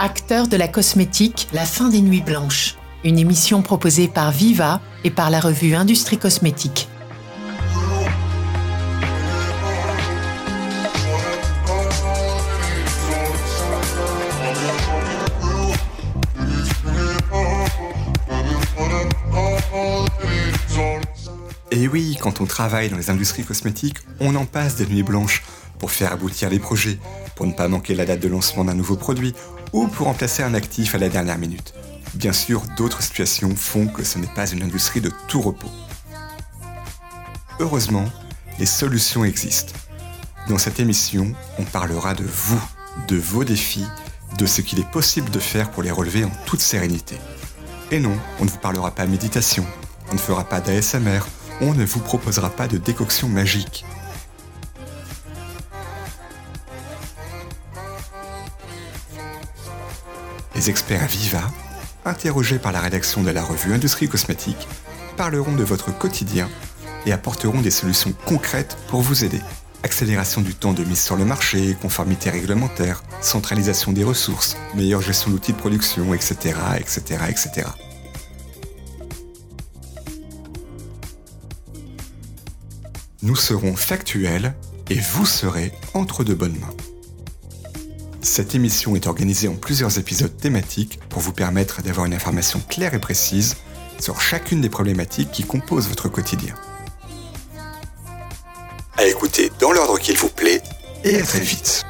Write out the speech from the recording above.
Acteurs de la cosmétique, la fin des nuits blanches. Une émission proposée par Viva et par la revue Industrie Cosmétique. Et oui, quand on travaille dans les industries cosmétiques, on en passe des nuits blanches pour faire aboutir les projets, pour ne pas manquer la date de lancement d'un nouveau produit ou pour remplacer un actif à la dernière minute. Bien sûr, d'autres situations font que ce n'est pas une industrie de tout repos. Heureusement, les solutions existent. Dans cette émission, on parlera de vous, de vos défis, de ce qu'il est possible de faire pour les relever en toute sérénité. Et non, on ne vous parlera pas méditation, on ne fera pas d'ASMR, on ne vous proposera pas de décoction magique. Les experts Viva, interrogés par la rédaction de la revue Industrie Cosmétique, parleront de votre quotidien et apporteront des solutions concrètes pour vous aider. Accélération du temps de mise sur le marché, conformité réglementaire, centralisation des ressources, meilleure gestion d'outils de production, etc., etc., etc. Nous serons factuels et vous serez entre de bonnes mains. Cette émission est organisée en plusieurs épisodes thématiques pour vous permettre d'avoir une information claire et précise sur chacune des problématiques qui composent votre quotidien. À écouter dans l'ordre qu'il vous plaît et à très vite.